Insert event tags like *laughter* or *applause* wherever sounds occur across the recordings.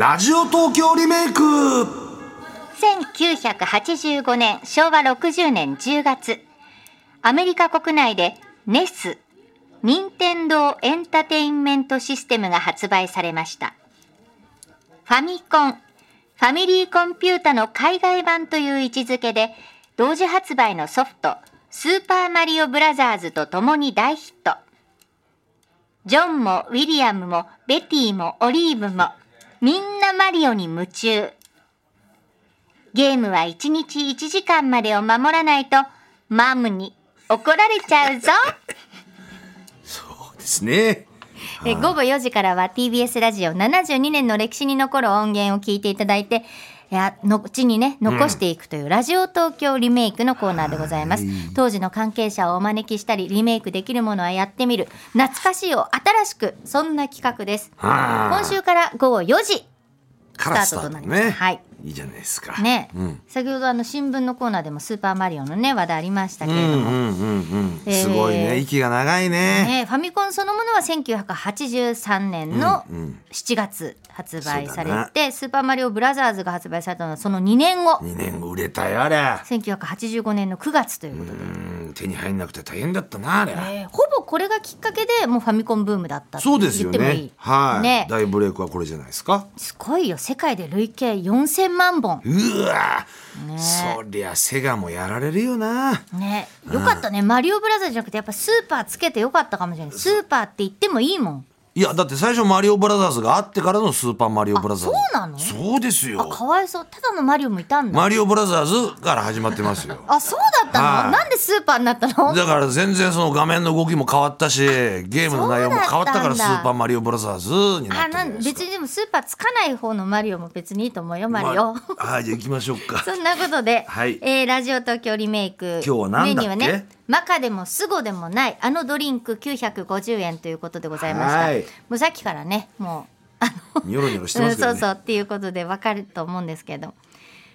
ラジオ東京リメイク。1985年昭和60年10月。アメリカ国内で NES 任天堂エンタテインメントシステムが発売されました。ファミコンファミリーコンピュータの海外版という位置づけで同時発売のソフトスーパーマリオブラザーズと共に大ヒット。ジョンもウィリアムもベティもオリーブもみんなマリオに夢中。ゲームは1日1時間までを守らないとマムに怒られちゃうぞ。そうですねえ午後4時からは TBS ラジオ72年の歴史に残る音源を聞いていただいていや後にね残していくというラジオ東京リメイクのコーナーでございます、当時の関係者をお招きしたりリメイクできるものはやってみる。懐かしいを新しくそんな企画です。はあ。今週から午後4時スタートとなります。はいいいじゃないですか。ね、うん。先ほどあの新聞のコーナーでもスーパーマリオのね話題ありましたけれども、すごいね。息が長いね。ね、ファミコンそのものは1983年のうんうん。7月発売されそうだて、スーパーマリオブラザーズが発売されたのはその2年後。2年売れたよあれ。1985年の9月ということで、うん。手に入んなくて大変だったなあれ。えーほぼこれがきっかけでもうファミコンブームだったそうですよ言ってもいい。ねはい。ね。大ブレイクはこれじゃないですか。すごいよ。世界で累計4000万本。うわ。ね。そりゃセガもやられるよな。ね。よかったね。マリオブラザーズじゃなくてやっぱスーパーつけてよかったかもしれない。スーパーって言ってもいいもんいやだって最初マリオブラザーズがあってからのスーパーマリオブラザーズ。あそうなの？そうですあよかわいそう。ただのマリオもいたんだ。マリオブラザーズから始まってますよ。あそうだったの、はい。なんでスーパーになったの？だから全然その画面の動きも変わったしゲームの内容も変わったからスーパーマリオブラザーズになあったなん別にでもスーパーつかない方のマリオも別にいいと思うよマリオ、まあはいじゃあ行きましょうか。*laughs* そんなことで、はい。えーラジオ東京リメイク。今日は何だっけ？メニューはねマカでもスゴでもないあのドリンク950円ということでございました。はい。もうさっきからねもうあのニョロニョロしてますね。うんそうそうっていうことでわかると思うんですけど。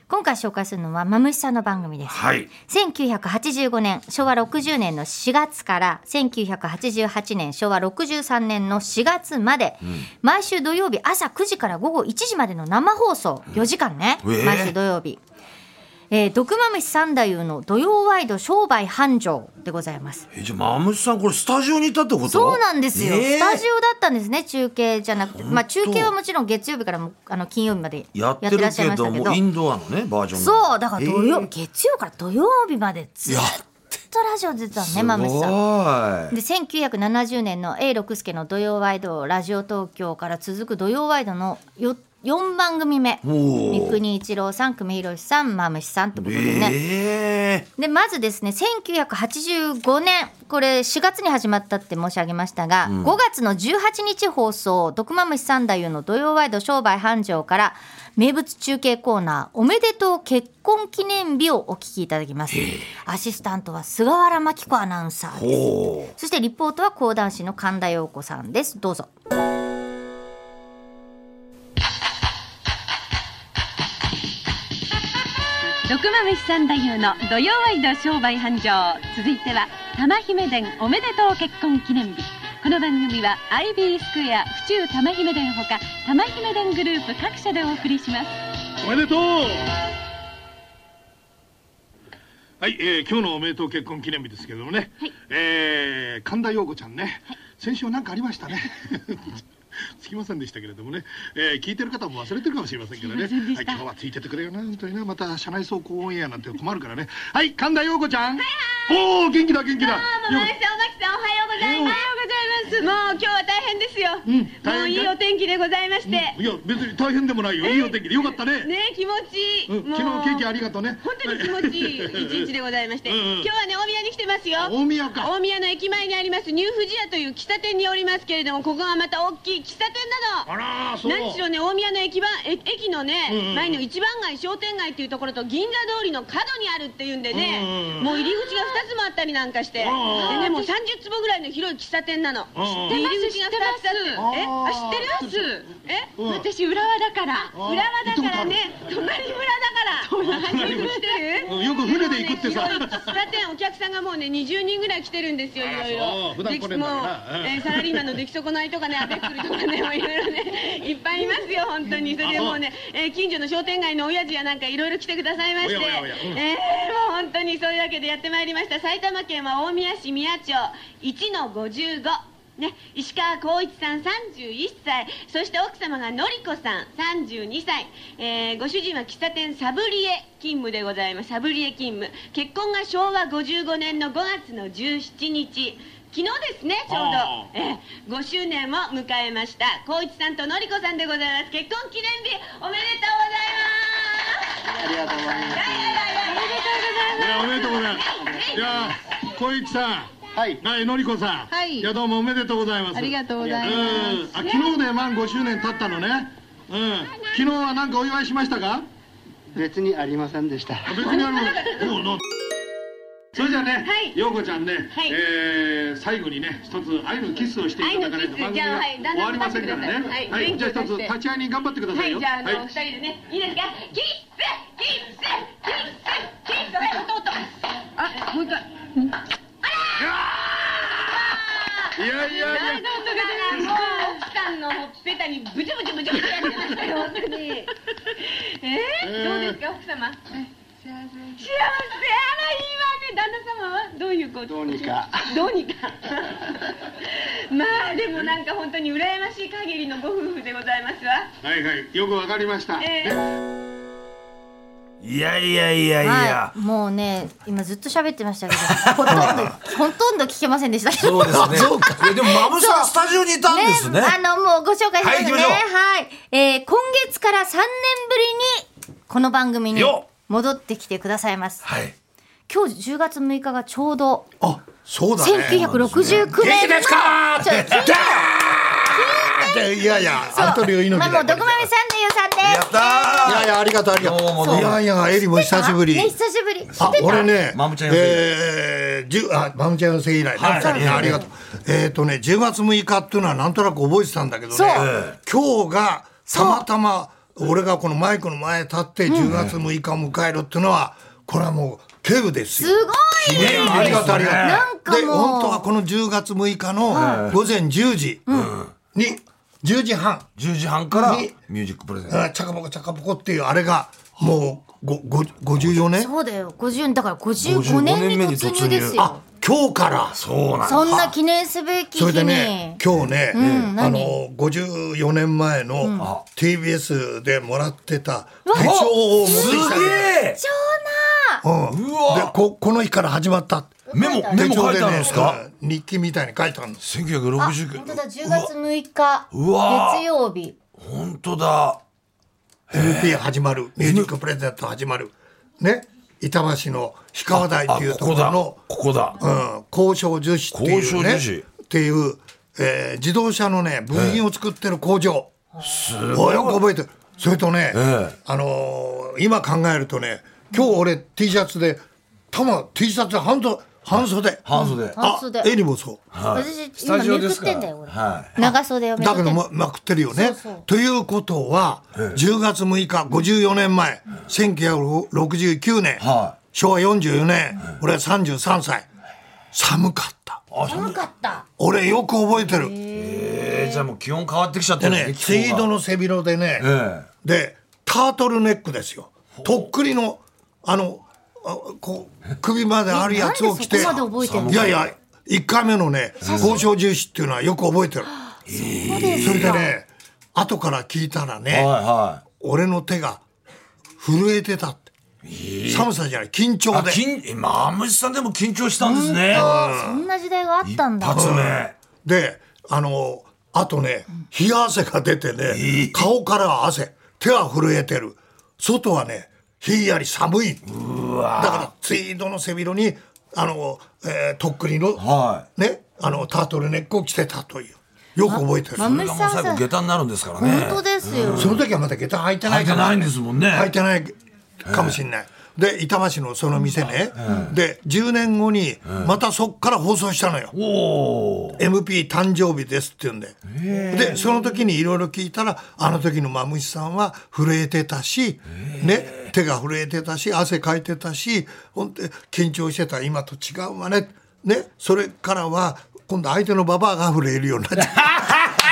今回紹介するのはマムシさんの番組です。はい。1985年昭和60年の4月から1988年昭和63年の4月まで、毎週土曜日朝9時から午後1時までの生放送4時間ね、えー。毎週土曜日。えー、毒まむし三太夫の土曜ワイド商売繁盛でございます。えじゃあマムシさんこれスタジオにいたってこと？そうなんですよ、え。ースタジオだったんですね中継じゃなくて、まあ、中継はもちろん月曜日からもあの金曜日までやってるらっしゃいけましたけど。インドアのねバージョンそうだから土曜、えー。月曜から土曜日までずっとラジオ出てたのねすまむしさん。で1970年の A 六輔の土曜ワイドラジオ東京から続く土曜ワイドの 4, 4番組目。三國一郎さん久米宏さんまむしさんってことでね、えでまずですね1985年。これ4月に始まったって申し上げましたが、5月の18日放送「毒まむし三太夫の土曜ワイド商売繁盛」から名物中継コーナー「おめでとう結婚記念日」をお聞きいただきます。アシスタントは菅原真紀子アナウンサーです。そしてリポートは講談師の神田陽子さんです。どうぞ。毒まめし三太夫の土曜ワイド商売繁盛。続いては玉姫殿おめでとう結婚記念日。この番組は IB スクエア府中玉姫殿ほか玉姫殿グループ各社でお送りします。おめでとう。はい、えー今日のおめでとう結婚記念日ですけどもね、えー神田陽子ちゃんね、先週なんかありましたねつきませんでしたけれどもね、えー聞いてる方も忘れてるかもしれませんけどね、はい、今日はついててくれよな本当にな。また車内走行オンエアなんて困るからね。はい神田陽子ちゃん。おお元気だ元気だ。さん、おまきさん、おはようございます。おはようございます。もう今日は大変ですよ。うん。もういいお天気でございまして。いや別に大変でもないよ。いいお天気で。よかったね。ね気持ちいい。うん、昨日ケーキありがとうね。本当に気持ちいい。*laughs* 一日でございまして、うんうん。今日はね大宮に来てますよ。大宮か。大宮の駅前にありますニューフジヤという喫茶店におりますけれどもここがまた大きい喫茶店なのあらーそう。何しろね大宮の駅番え駅のね、うんうん前の一番街商店街っていうところと銀座通りの角にあるっていうんでね、うんうんうん。もう入り口が2つもあったりなんかして、でねもう30坪ぐらいの広い喫茶店なの、うんで入り口が2つあってえあー。あ知ってる？え、うん。私浦和だから。ー。浦和だからね。隣村だから。うんよく船で行くってさ。喫茶店お客さんがもうね20人ぐらい来てるんですよいろいろ。もうサラリーマンの出来損ないとかね *laughs* アベックルとかねもういろいろねいっぱいいますよ本当に。それでもうね、えー近所の商店街の親父やなんかいろいろ来てくださいまして。えーもう本当にそういうわけでやってまいりました。埼玉県は大宮市宮町。1の55ね、石川光一さん31歳そして奥様がのりこさん32歳、えーご主人は喫茶店サブリエ勤務でございます。サブリエ勤務。結婚が昭和55年の5月の17日。昨日ですねちょうあど、えー5周年を迎えました。光一さんとのりこさんでございます。結婚記念日おめでとうございます。ありがとうございます。いやいやいやいや。いやおめでとうございます。いや小一さんはい。はいのりこさん。はい。やどうもおめでとうございます。ありがとうございうん。ます。あ昨日で満5周年経ったのね。うん。昨日は何かお祝いしましたか？別にありませんでした。別にあの *laughs* おうの。それじゃあね、はい。陽子ちゃんね、はい。えー最後にね一つ愛のキスをしていただかないと番組が終わりませんからね。立ってください。はい。じゃあ一つ立ち会いに頑張ってくださよ。はい。いじゃああの、はい。二人でね。いいですかキッスキッスキッスキッスはい音音あ、もう一回。いやいやいやはいどうぞだからもう奥さんにブチブチブチブチやってましたよ本当に。えー、どうですか奥様？幸せ。あらいいわね。旦那様はどういうことどうにか。どうにか。*laughs* まあでもなんか本当に羨ましい限りのご夫婦でございますわ。はいはいよくわかりました、えーいやいやいやいや、はい、もうね今ずっと喋ってましたけど *laughs* ほとんどほとんど聞けませんでした。けどそうですね。いやでもまぶさんスタジオにいたんですね。あのもうご紹介しますね。はいはい、えー今月から3年ぶりにこの番組に戻ってきてくださいます。はい。今日10月6日がちょうどあそうだね。1969年。元気ですかちょ聞いやいや、アントニオ猪木だまあもう毒豆さんでゆうさんです。やったー。いやいや、ありがとう、ありがとどう。いやいや、エリも久しぶり。ね。久しぶり。あた、俺ね、マムちゃん寄せ。えー、じゅあ、マムちゃん寄せ以来ね、はい。ね。ありがとう。えっとね、10月6日っていうのはなんとなく覚えてたんだけどそう。ね、今日がたまたま、俺がこのマイクの前に立って10月6日を迎えるっていうのは、これはもう、敬具ですよ。すごいいやいやありがとうありがとう。で本当はこの10月6日の午前10時に10時半10時半からにミュージックプレゼン。チャカポコチャカポコっていうあれがもうごご54年そうだよ。50だから55 55年目に突突入入ですよ。あ今日から。そうなんそんな記念すべきそれで日に、ね今日ね、んあの54年前の TBS でもらってた手帳を持ってすきたげえ。うん。うわ。でここの日から始まったメモメモ書いてあるんですか？日記みたいに書いてあるんですあ1969本当だ。10月6日うわ。月曜日。本当だ。MP 始まる。ミュージックプレゼント始まる。ね。板橋の氷川台っていうとこあここだ。ろのここだ。うん、交渉樹脂っていうね。交渉樹脂。っていう、えー自動車のね部品を作ってる工場、すおよく覚えてる。それとね、ええ。あのー今考えるとね今日俺 T シャツでたま T シャツで半袖半袖。半袖。半袖。あエリもそう。私スタジオ今めくってんだよ俺、は長袖をめくってん。だけどままくってるよね。そうそう。ということは、10月6日54年前1969年、は昭和44年、俺は33歳。寒かった。寒かった。俺よく覚えてる。え。ーじゃあもう気温変わってきちゃってねツイードの背広でね、えでタートルネックですよ。とっくりのあのあこう首まであるやつを着て。いやいや1回目のね交渉重視っていうのはよく覚えてる。それでね後から聞いたらえねはいは俺の手が震えてたって。寒さじゃない。緊い張で。あ緊えマムシさんでも緊張したんですね。そんな時代があったんだ。一発目。であのあとね冷や汗が出てね顔からは汗手は震えてる。外はねひんやり寒い。だからツイードの背広にあの、えーとっくりの、はねあのタートルネックを着てたという。よく覚えてる。マそれがもうムシさんさ最後下駄になるんですからね。本当ですよ、その時はまだ下駄履いてない履いてないんですもんね。履いてないかもしれない、で板橋のその店ね、で10年後にまたそっから放送したのよ、MP 誕生日ですって言うんで。でその時にいろいろ聞いたらあの時のマムシさんは震えてたし、ね、手が震えてたし汗かいてたしほんで緊張してた。今と違うわね。ねそれからは今度相手のババアが震えるようになっちゃった。*laughs*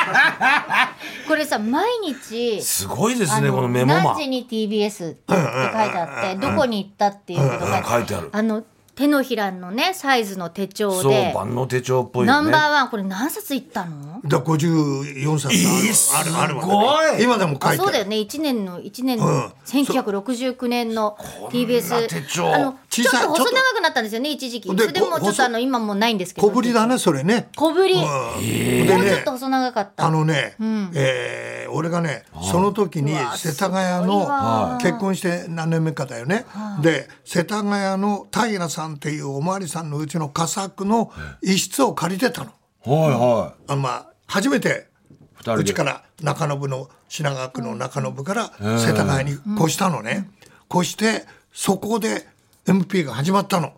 *laughs* これさ毎日すごいですあねこのメモマ。何時に TBS って書いてあってどこに行ったっていうことがうん書いてある。あの手のひらのねサイズの手帳そうで万能手帳っぽいよね。ナンバーワンこれ何冊いったの？だ54冊。ある,、あるあるわねすごい。今でも書いてある。あそうだよね。1年の1年うん。の1969年の TBS 手帳。あのちょっと細長くなったんですよね一時期。そでれでもうちょっ細とあの今もうないんですけど。小ぶりだねそれね。小ぶり。もうん。うでちょっねと細長かった。あのね、ん。えー俺がねその時に世田谷のわ。結婚して何年目かだよね、で世田谷の平さんっていうおまわりさんのうちの佳作の一室を借りてたの。はいはあのまあ初めて二人で。うちから中延の品川区の中延から世田谷に越したのね、越してそこで MP が始まったの、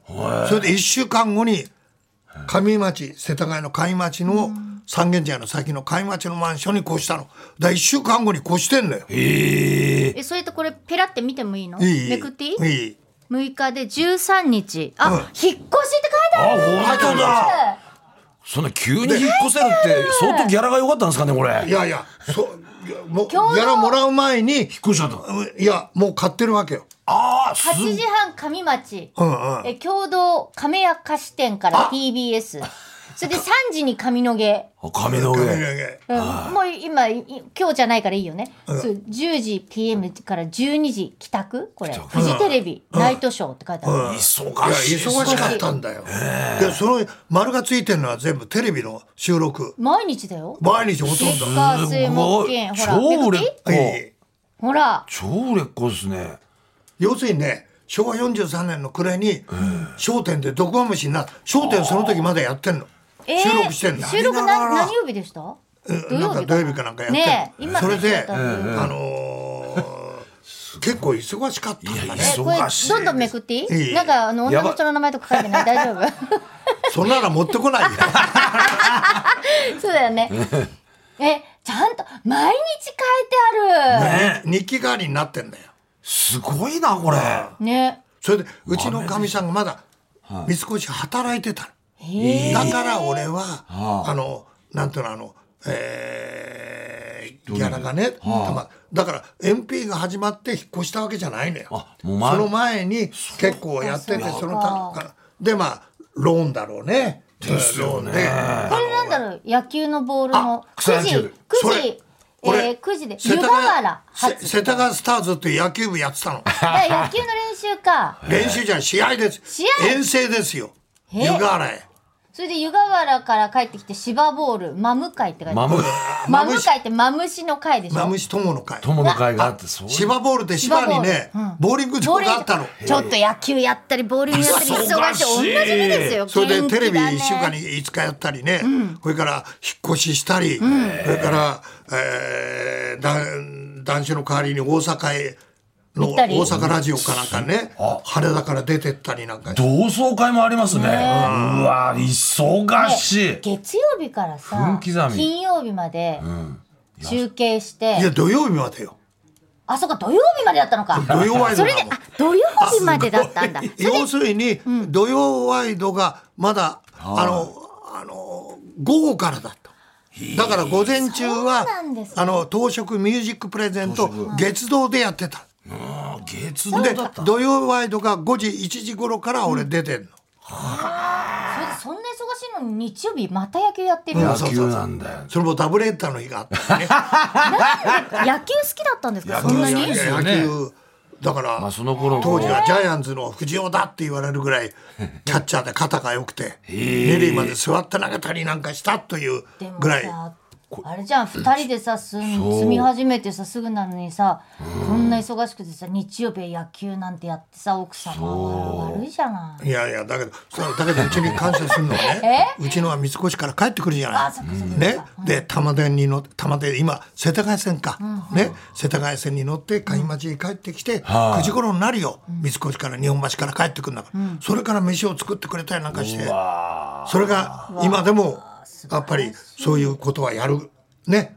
それで1週間後に上町世田谷の上町の三軒茶屋の先の上町のマンションに越したの。だから1週間後に越してんのよ。いえ。ええそれとこれペラって見てもいいの？いい。めくっていい？いい。6日で13日。あ、うん。引っ越しって書いてある。あ本当だ。そんな急に引っ越せるって相当ギャラが良かったんですかねこれ。いやいやそううギャラもらう前に引っ越しちゃったうんいやもう買ってるわけよああす8時半上町、うんうん。え共同亀屋菓子店から TBS それで3時に上野毛。髪の毛。うん。もう今い今日じゃないからいいよね、そう10時 PM から12時帰宅？これ。フジテレビ、ナイトショーって書いてある、うん。忙しい。忙しかったんだよ。でその丸がついてるのは全部テレビの収録。毎日だよ。毎日ほとん月ど。火水木金ほら超売れっ子はい。ほら。超売れっ子ですね要するにね昭和43年の暮れに『笑点』で毒まむしになった『笑点』その時まだやってんの。えー収録してんの。収録な何曜日でした？うんなんか土曜日かなんかやってんの。ねえ今それで、あのー *laughs* 結構忙しかったんだね。えこれ忙しいどんどんめくっていい？いい。なんかあの女の人の名前とか書いてない？大丈夫？*laughs* そんなの持ってこないよ。*laughs* そうだよね。えちゃんと毎日書いてある。ね日記代わりになってんだよ。すごいなこれ。ね。それでうちのかみさんがまだ三越働いてたの。だから俺は、あの、なんていうの、あの、えーギャラがね、たまだから MP が始まって引っ越したわけじゃないのよ。その前に結構やってて、そのたから。で、まあ、ローンだろうね。ですよね。これなんだろう野球のボールの。9時草野球。9時それえ俺ー、9時で湯世田河原谷世田谷スターズっていう野球部やってたの。*laughs* いや野球の練習か練習じゃない、試合です。試合遠征ですよ。え湯河原へ。それで湯河原から帰ってきて芝ボールマム会って書いてある。マムマム会ってマムシ。の会でしょ？マムシ友の会。友の会があってそう。芝ボールで芝にね芝ボール。うん、ボーリング場があったの。ちょっと野球やったりボーリングやったり忙しい。同じ目ですよ。それでテレビ1週間に5日やったりね、それから引っ越ししたり、それから、えー、談談志の代わりに大阪への大行ったり。阪ラジオかなんかね羽田から出てったりなんか。同窓会もありますね。うわ忙しい。月曜日からさ分刻み。金曜日まで中継して、いや土曜日までよ。あそうか土曜日までだったのか。土曜ワイドそれであ土曜日までだったんだ。要するに、土曜ワイドがまだあのあの午後からだった。だから午前中はそうなんですねあの東食ミュージックプレゼント月堂でやってた。あ月堂でだった。土曜ワイドが5時1時頃から俺出てんの、それでそんな忙しいのに日曜日また野球やってるの、野球なんだよ。それもダブルヘッダーの日があったりね。*laughs* 野球好きだったんですか？そんなに？ね。野球だから、まあその頃当時はジャイアンツの藤尾だって言われるぐらい *laughs* キャッチャーで肩が良くてー二塁まで座って投げたりなんかしたというぐらい。さあれじゃん二人でさ住み始めてさすぐなのにさこんな忙しくてさ日曜日は野球なんてやってさ奥様は悪いじゃない。いやいやだけどそうだけどうちに感謝するのはね *laughs* うちのは三越から帰ってくるじゃない。ね？で玉電に乗って玉電今世田谷線か、ね？世田谷線に乗って海町に帰ってきて、9時頃になるよ。三越から日本橋から帰ってくるんだから、それから飯を作ってくれたりなんかして。それが今でもやっぱりそういうことはやる。ね。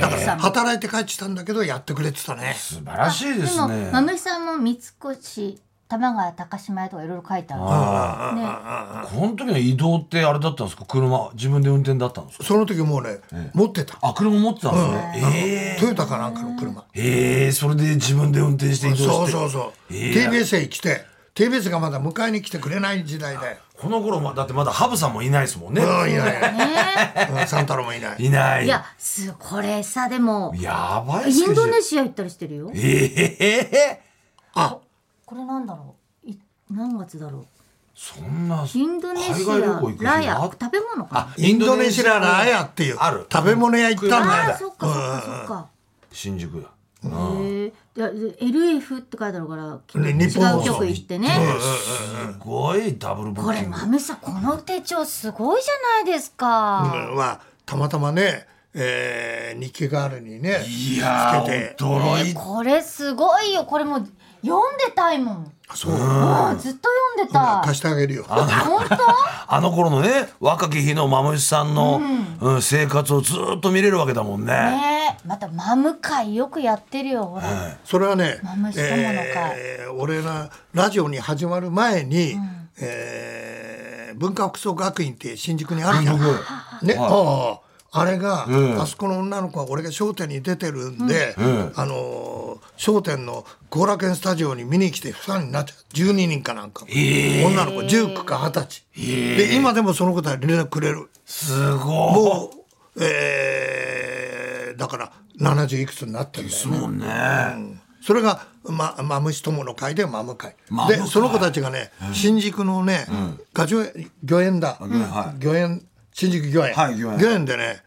だから働いて帰ってきたんだけどやってくれてたね。素晴らしいでですもねまむしさんも三越玉川高島屋とかいろいろ書いてあるね。この時の移動ってあれだったんですか？車自分で運転だったんですか？その時もうね、持ってた。あ車持ってたんですね、えトヨタかなんかの車、えええそれで自分で運転して移動して。そうそうそう、ええ。TBS へ来て。TBS がまだ迎えに来てくれない時代でこの頃まだってまだハブさんもいないですもんね、うんいない。ね。うんサンタロもいない。いない。いやすこれさでもやばいインドネシア行ったりしてるよ。ええあ。これなんだろう？い何月だろう？そんなインドネシアラヤ食べ物かインドネシアのアヤっていう。ある。食べ物屋行ったんだ。よあーそっかそっかそっか。新宿やへえで LF って書いてあるからね違日本放送う局行ってね。すごいダブルブこれッキング。まむさんこの手帳すごいじゃないですか、うんまあたまたまね、えー日記代わりにねいやつけて。ー驚いこれすごいよ。これもう読んでたいもん。そう。うんずっと読んでた貸してあげるよ。本当？*laughs* あの頃のね若き日のマムシさんの、うん。生活をずっと見れるわけだもんね。ねえ。またマム会よくやってるよ。ほら、それはねマムシ友の会。えー俺らラジオに始まる前に、えー文化服装学院って新宿にあるじゃん。ね、あああれが、あそこの女の子は俺が『笑点』に出てるんで、あのー笑点の後楽園スタジオに見に来てファンになっちゃう。12人かなんか、女の子19か20歳、で今でもそのことは連絡くれる。すごい。もう、えーだから70いくつになってるんだよね。もんね、それが、ま、マムシ友の会でマム会。でその子たちがね、新宿のね、ガジョエ御苑だ、はい。御苑新宿御苑、はい御苑。でね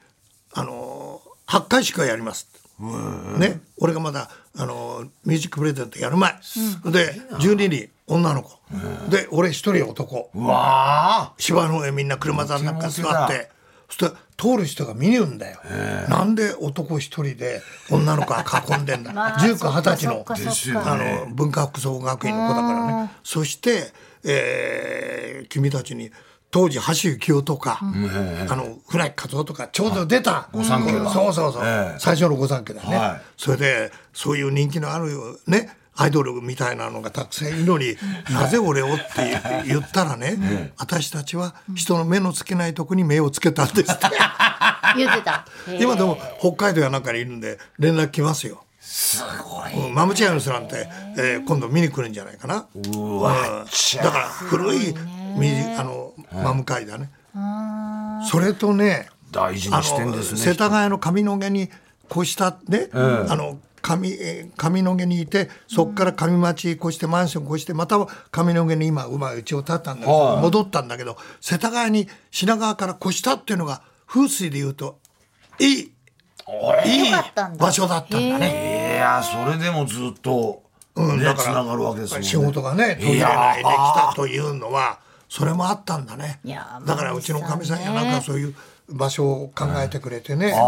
あのー、8回しかやります。ね俺がまだ、あのーミュージックプレゼントやる前、で12人女の子、で俺一人男。うわ芝の上みんな車座の中座ってそして通る人が見るんだよ。なんで男一人で女の子が囲んでんだ。*laughs* まあ19、20歳のあの文化服装学院の子だからね。そして、えー君たちに当時橋幸夫とか、あの船木和夫とかちょうど出た御三家がそうそうそう、ええ。最初の御三家だね、はい。それでそういう人気のあるねアイドルみたいなのがたくさんいるのになぜ俺をって言ったらね、私たちは人の目のつけないとこに目をつけたんですって。*laughs* 言ってた。*laughs* 今でも北海道やなんかにいるんで連絡来ますよ。すごい。うんマムチャイムスなんて、えー今度見に来るんじゃないかな。うわだから古いあのマム会だね。それとね、あ大事にしてんですのね世田谷の上野毛に越したね、あの上えー上野毛にいてそこから上町越してマンション越してまた上野毛に今うまいうちを建ったんだけど、はい。戻ったんだけど世田谷に品川から越したっていうのが風水で言うといいいい場所だったんだね。いやそれでもずっとうん、ねだからつながるわけですもんね。仕事がね途切れないできたというのはそれもあったんだね。いやだからうちのかみさんやなんかそういう場所を考えてくれてね、ね、そ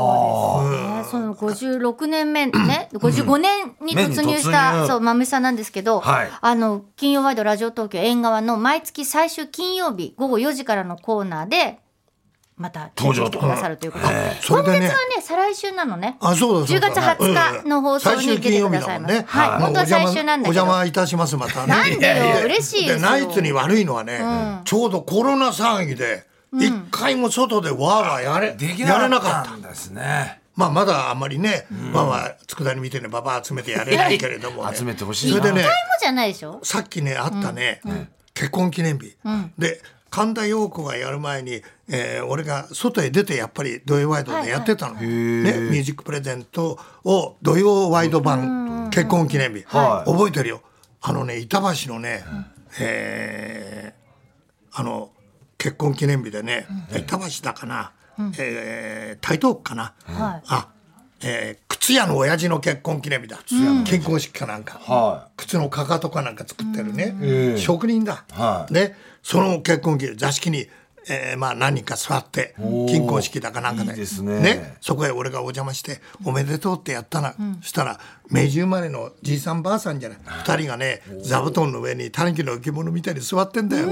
の56年目ね、55年に突入し目た、そう、まむさんなんですけど、はい。あの、金曜ワイドラジオ東京縁側の毎月最終金曜日午後4時からのコーナーで、また登場と来てくださるということで、それでね今月はね、再来週なのね。あそうだそうだ。10月20日の放送に出てくださいます。はい、本当は最終なんだおけど。邪魔いたしますまたね。なんでよ、嬉しいでよ。ですナイツに悪いのはね、ちょうどコロナ騒ぎで一回も外でわーわーやれ,、できやれななかかったんですね。まあまだあんまりね、わーわー佃煮見てねババア集めてやれないけれども、ね、集めてほしいな。それでね一回もじゃないでしょ？さっきねあったね、結婚記念日、で神田陽子がやる前に、えー俺が外へ出てやっぱり土曜ワイドでやってたの、ね、ミュージックプレゼントを土曜ワイド版結婚記念日、はい。覚えてるよ。あのね板橋のね、えーあの結婚記念日でね、板橋だかなえー台東区かな、はい。あ、えー靴屋の親父の結婚記念日だ。結婚式かなんか、は靴のかかとかなんか作ってるね、え職人だ、はい。ねその結婚式座敷に、えーまあ何人か座って金婚式だかなんかで。いいですね。そこへ俺がお邪魔して「おめでとう」ってやったら、そしたら明治生まれのじいさんばあさんじゃない。二人がね座布団の上にタヌキの置物みたいに座ってんだよ。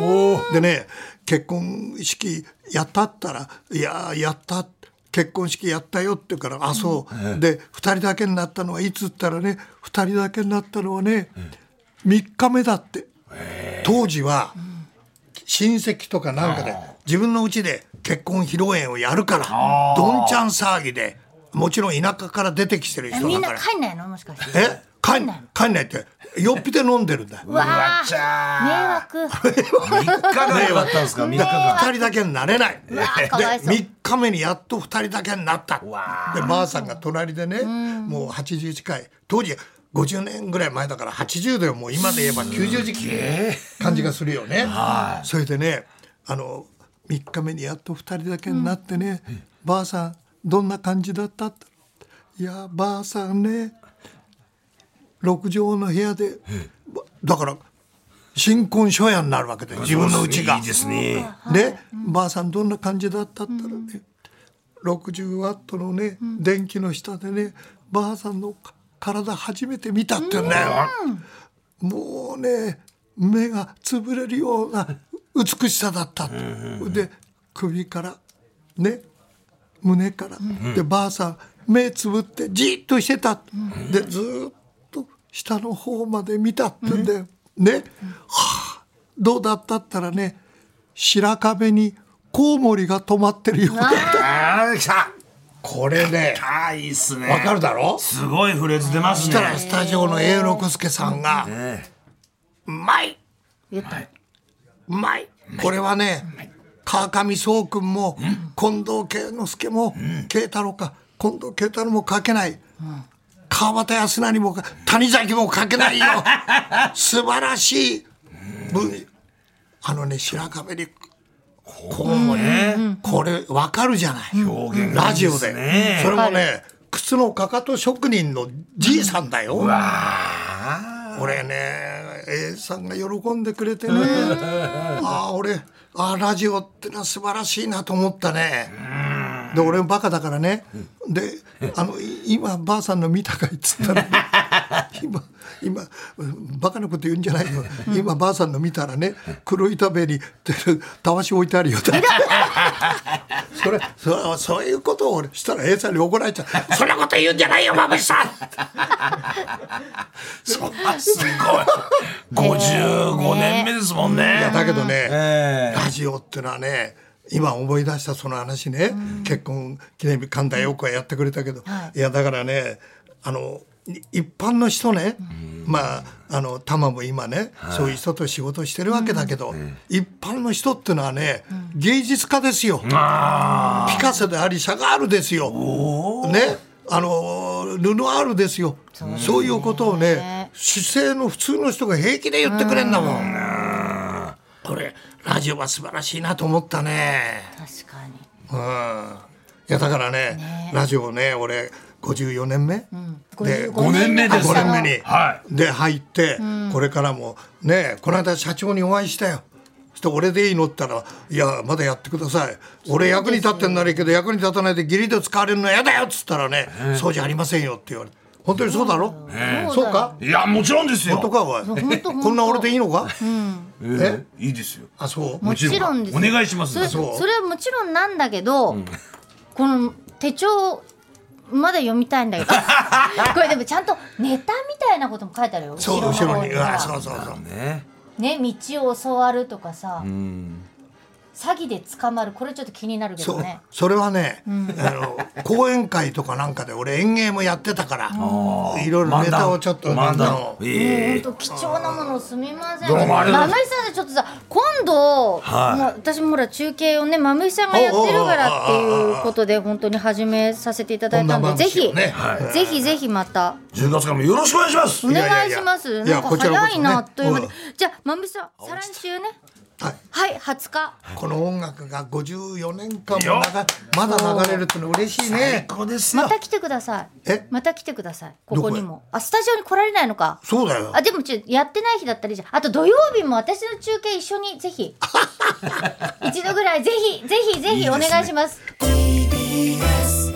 でね結婚式やったったら「いややった」結婚式やったよって言うから「あそう」で2人だけになったのはいつったらね2人だけになったのはね3日目だって。当時は親戚とかなんかで自分の家で結婚披露宴をやるからどんちゃん騒ぎでもちろん田舎から出てきてるえみんな人だから帰んないの？もしかして。え？帰ん帰んないって。よっぴで飲んでるんだよ。うわー。ちゃ迷惑。3日が良かったんですか？3日が2人だけになれないでうわーかわいそう。3日目にやっと2人だけになった。でわばあさんが隣でねもう80近い。当時50年ぐらい前だから80だよ。もう今で言えば90時期。感じがするよね。それでねあの3日目にやっと2人だけになってね「ばあさんどんな感じだった?」って「いやばあさんね6畳の部屋でだから新婚初夜になるわけで自分の家が。いい。ですね。ね、ばあさんどんな感じだった？ったらね、60ワットのね、電気の下でねばあさんのか体初めて見たって言うんだよ、もうね目が潰れるような美しさだったって、で首からね胸から、でばあさん目つぶってじっとしてた、でずーっと下の方まで見たってんだよ、ね、はあどうだったったらね白壁にコウモリが止まってるようだった。ああ来た。これねああいいっすね。わかるだろ？すごいフレーズ出ますね。そしたらスタジオの永六輔さんがね「うまい！言ったうまい」これはね川上壮君も近藤慶之助も慶太郎か。近藤慶太郎も書けない。川端康成も谷崎も書けないよ。素晴らしい。文あのね白壁にこうね。これわかるじゃない。ラジオで。ねそれもね靴のかかと職人のじいさんだよ。俺ね A さんが喜んでくれてね。ああ俺ああラジオってのは素晴らしいなと思ったね。で俺もバカだからね。であのい今ばあさんの見たかいっつったら今今バカなこと言うんじゃないよ今ばあさんの見たらね黒い壁にたわし置いてあるよ *laughs* それそそういうことを俺したら A さんに怒られちゃう。そんなこと言うんじゃないよまぶしさん。*laughs* そうすごい。55年目ですもんね。いやだけどね、えラジオってのはね今思い出したその話ね、結婚記念日神田陽子がやってくれたけど、い、やだからねあのい一般の人ね、まああのタマも今ね、そういう人と仕事してるわけだけど、一般の人ってのはね、芸術家ですよ。ピカソでありシャガールですよ。ねあのルノアールですよ。そういうことをね姿勢の普通の人が平気で言ってくれんだもん。これラジオは素晴らしいなと思ったね。確かにうん。いやだからねラジオね俺54年目、で5年目です。5年目に、はで入って、これからもねこの間社長にお会いしたよ。そして俺でいいの？って言ったら「いやまだやってください。俺役に立ってんならいいけど役に立たないで義理で使われるの嫌だよ」っつったらね「そうじゃありませんよ」って言われて。本当にそうだろ、そうか？いやもちろんですよ。本当かおい。こんな俺でいいのか、え？いいですよ。あそう？もちろん。ですお願いします。それそうそれはもちろんなんだけど、この手帳まだ読みたいんだけど。*laughs* これでもちゃんとネタみたいなことも書いてあるよ。そう後ろに。そうそうそう。ねね道を教わるとかさ、詐欺で捕まる。これちょっと気になるけどね。それはね、あの講演会とかなんかで俺演芸もやってたからいろいろネタをちょっと漫談をええ。本当貴重なものをすみません。どうもありがとうございます。マムイさんでちょっとさ今度、はい。まあ私もほら中継をねマムイさんがやってるからっていうことで本当に始めさせていただいたんで、ぜひ、はい。ぜひぜひまた。10月からもよろしくお願いします。おいやいやいや願いします。いやなんか早いなという。じゃあマムイさん再来週ね。はい。はい20日この音楽が54年間も長まだ流れるっての嬉しいね。ここですよ。また来てください。え？また来てください。ここにども。あスタジオに来られないのか。そうだよ。あでもちょやってない日だったらいいじゃん。あと土曜日も私の中継一緒にぜひ。*laughs* 一度ぐらい。ぜひぜひぜひお願いします。TBS